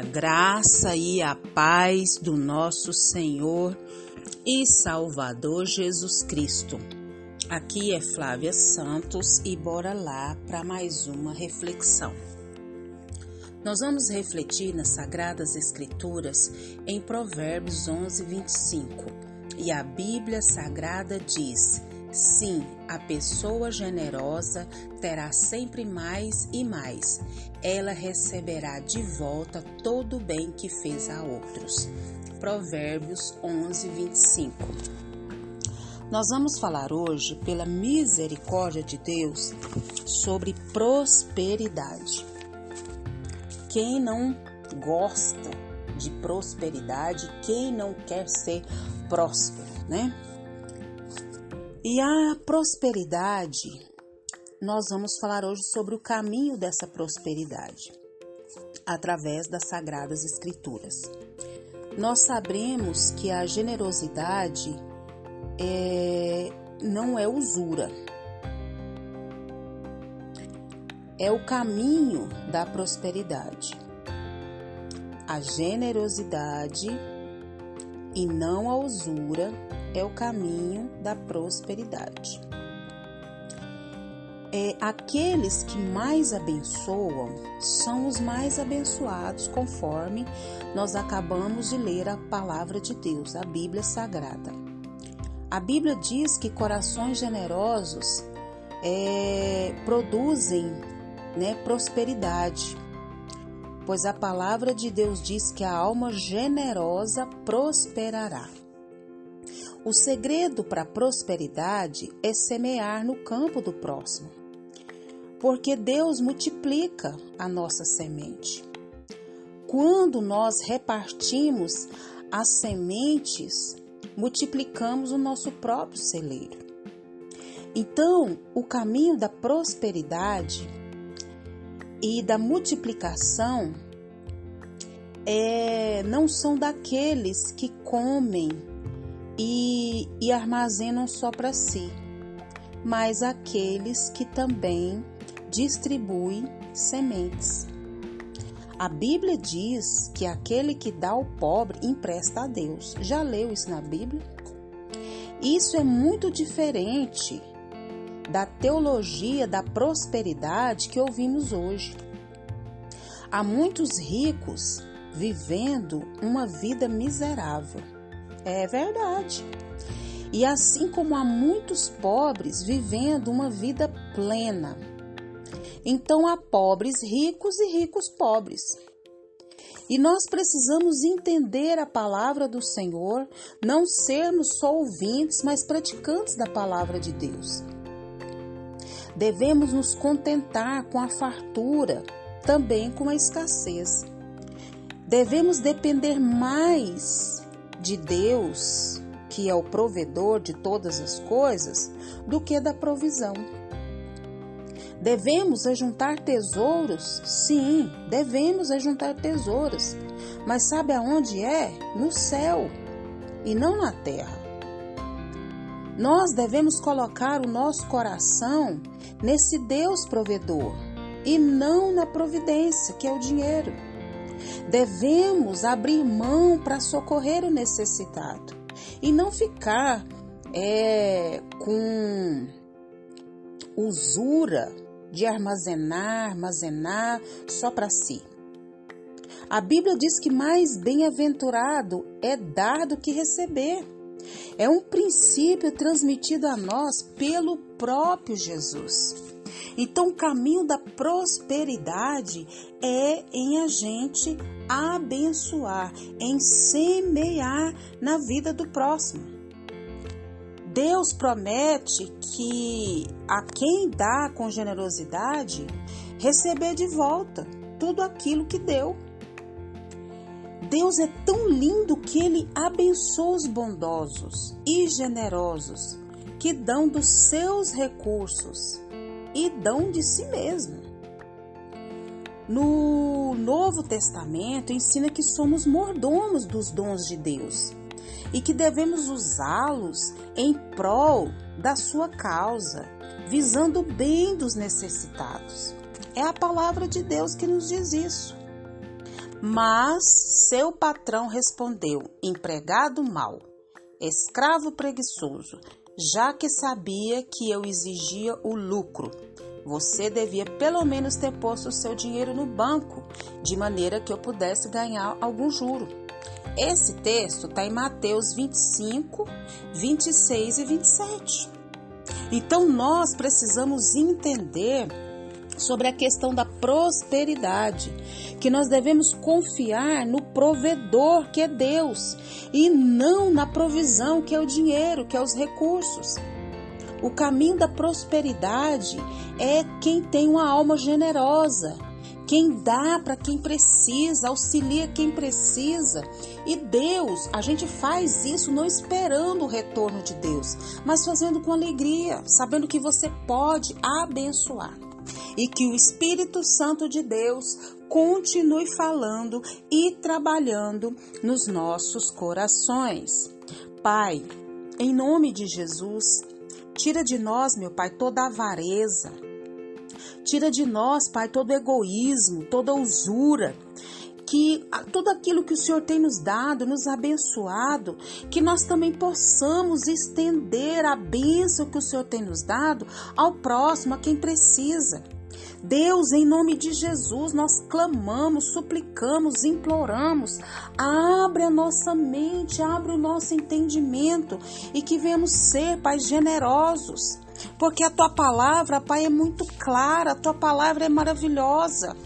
A graça e a paz do nosso Senhor e Salvador Jesus Cristo. Aqui é Flávia Santos e bora lá para mais uma reflexão. Nós vamos refletir nas Sagradas Escrituras em Provérbios 11, 25. E a Bíblia Sagrada diz: Sim, a pessoa generosa terá sempre mais e mais. Ela receberá de volta todo o bem que fez a outros. Provérbios 11, 25. Nós vamos falar hoje, pela misericórdia de Deus, sobre prosperidade. Quem não gosta de prosperidade, quem não quer ser próspero, né? E a prosperidade, nós vamos falar hoje sobre o caminho dessa prosperidade, através das Sagradas Escrituras. Nós sabemos que a generosidade é, não é usura, é o caminho da prosperidade. A generosidade e não a usura é o caminho da prosperidade. É, aqueles que mais abençoam são os mais abençoados, conforme nós acabamos de ler a palavra de Deus, a Bíblia Sagrada. A Bíblia diz que corações generosos é, produzem né, prosperidade, pois a palavra de Deus diz que a alma generosa prosperará. O segredo para a prosperidade é semear no campo do próximo, porque Deus multiplica a nossa semente. Quando nós repartimos as sementes, multiplicamos o nosso próprio celeiro. Então, o caminho da prosperidade e da multiplicação é, não são daqueles que comem e, e armazenam só para si, mas aqueles que também distribuem sementes. A Bíblia diz que aquele que dá ao pobre empresta a Deus. Já leu isso na Bíblia? Isso é muito diferente da teologia da prosperidade que ouvimos hoje. Há muitos ricos vivendo uma vida miserável é verdade. E assim como há muitos pobres vivendo uma vida plena. Então há pobres ricos e ricos pobres. E nós precisamos entender a palavra do Senhor, não sermos só ouvintes, mas praticantes da palavra de Deus. Devemos nos contentar com a fartura, também com a escassez. Devemos depender mais de Deus, que é o provedor de todas as coisas, do que da provisão. Devemos ajuntar tesouros? Sim, devemos ajuntar tesouros. Mas sabe aonde é? No céu e não na terra. Nós devemos colocar o nosso coração nesse Deus provedor e não na providência, que é o dinheiro. Devemos abrir mão para socorrer o necessitado e não ficar é, com usura de armazenar, armazenar só para si. A Bíblia diz que mais bem-aventurado é dar do que receber. É um princípio transmitido a nós pelo próprio Jesus. Então, o caminho da prosperidade é em a gente abençoar, em semear na vida do próximo. Deus promete que a quem dá com generosidade receber de volta tudo aquilo que deu. Deus é tão lindo que ele abençoa os bondosos e generosos que dão dos seus recursos e dão de si mesmo. No Novo Testamento ensina que somos mordomos dos dons de Deus e que devemos usá-los em prol da sua causa, visando o bem dos necessitados. É a palavra de Deus que nos diz isso. Mas seu patrão respondeu: empregado mau, escravo preguiçoso, já que sabia que eu exigia o lucro. Você devia pelo menos ter posto o seu dinheiro no banco, de maneira que eu pudesse ganhar algum juro. Esse texto está em Mateus 25, 26 e 27. Então nós precisamos entender sobre a questão da prosperidade, que nós devemos confiar no provedor que é Deus e não na provisão que é o dinheiro, que é os recursos. O caminho da prosperidade é quem tem uma alma generosa, quem dá para quem precisa, auxilia quem precisa. E Deus, a gente faz isso não esperando o retorno de Deus, mas fazendo com alegria, sabendo que você pode abençoar. E que o Espírito Santo de Deus continue falando e trabalhando nos nossos corações. Pai, em nome de Jesus, tira de nós, meu Pai, toda avareza, Tira de nós, Pai, todo egoísmo, toda usura que tudo aquilo que o Senhor tem nos dado, nos abençoado, que nós também possamos estender a bênção que o Senhor tem nos dado ao próximo, a quem precisa. Deus, em nome de Jesus, nós clamamos, suplicamos, imploramos. Abre a nossa mente, abre o nosso entendimento e que venhamos ser, Pai, generosos porque a tua palavra, Pai, é muito clara, a tua palavra é maravilhosa.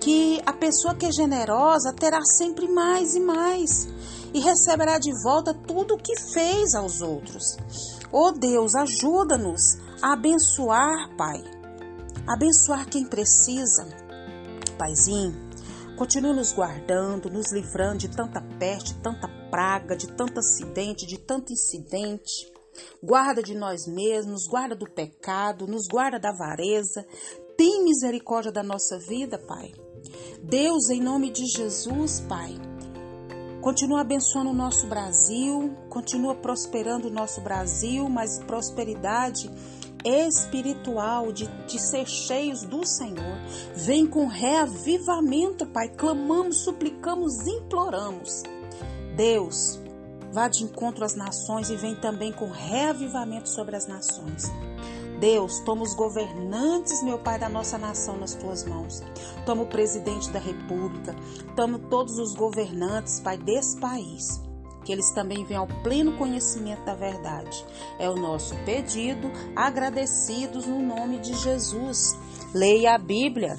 Que a pessoa que é generosa terá sempre mais e mais e receberá de volta tudo o que fez aos outros. Oh Deus, ajuda-nos a abençoar, Pai. Abençoar quem precisa. Paizinho, continue nos guardando, nos livrando de tanta peste, tanta praga, de tanto acidente, de tanto incidente. Guarda de nós mesmos, guarda do pecado, nos guarda da avareza. Tem misericórdia da nossa vida, Pai. Deus, em nome de Jesus, Pai, continua abençoando o nosso Brasil, continua prosperando o nosso Brasil, mas prosperidade espiritual, de, de ser cheios do Senhor. Vem com reavivamento, Pai. Clamamos, suplicamos, imploramos. Deus, Vá de encontro às nações e vem também com reavivamento sobre as nações. Deus, toma os governantes, meu Pai, da nossa nação nas tuas mãos. Toma o presidente da República, toma todos os governantes, Pai, desse país. Que eles também venham ao pleno conhecimento da verdade. É o nosso pedido, agradecidos no nome de Jesus. Leia a Bíblia.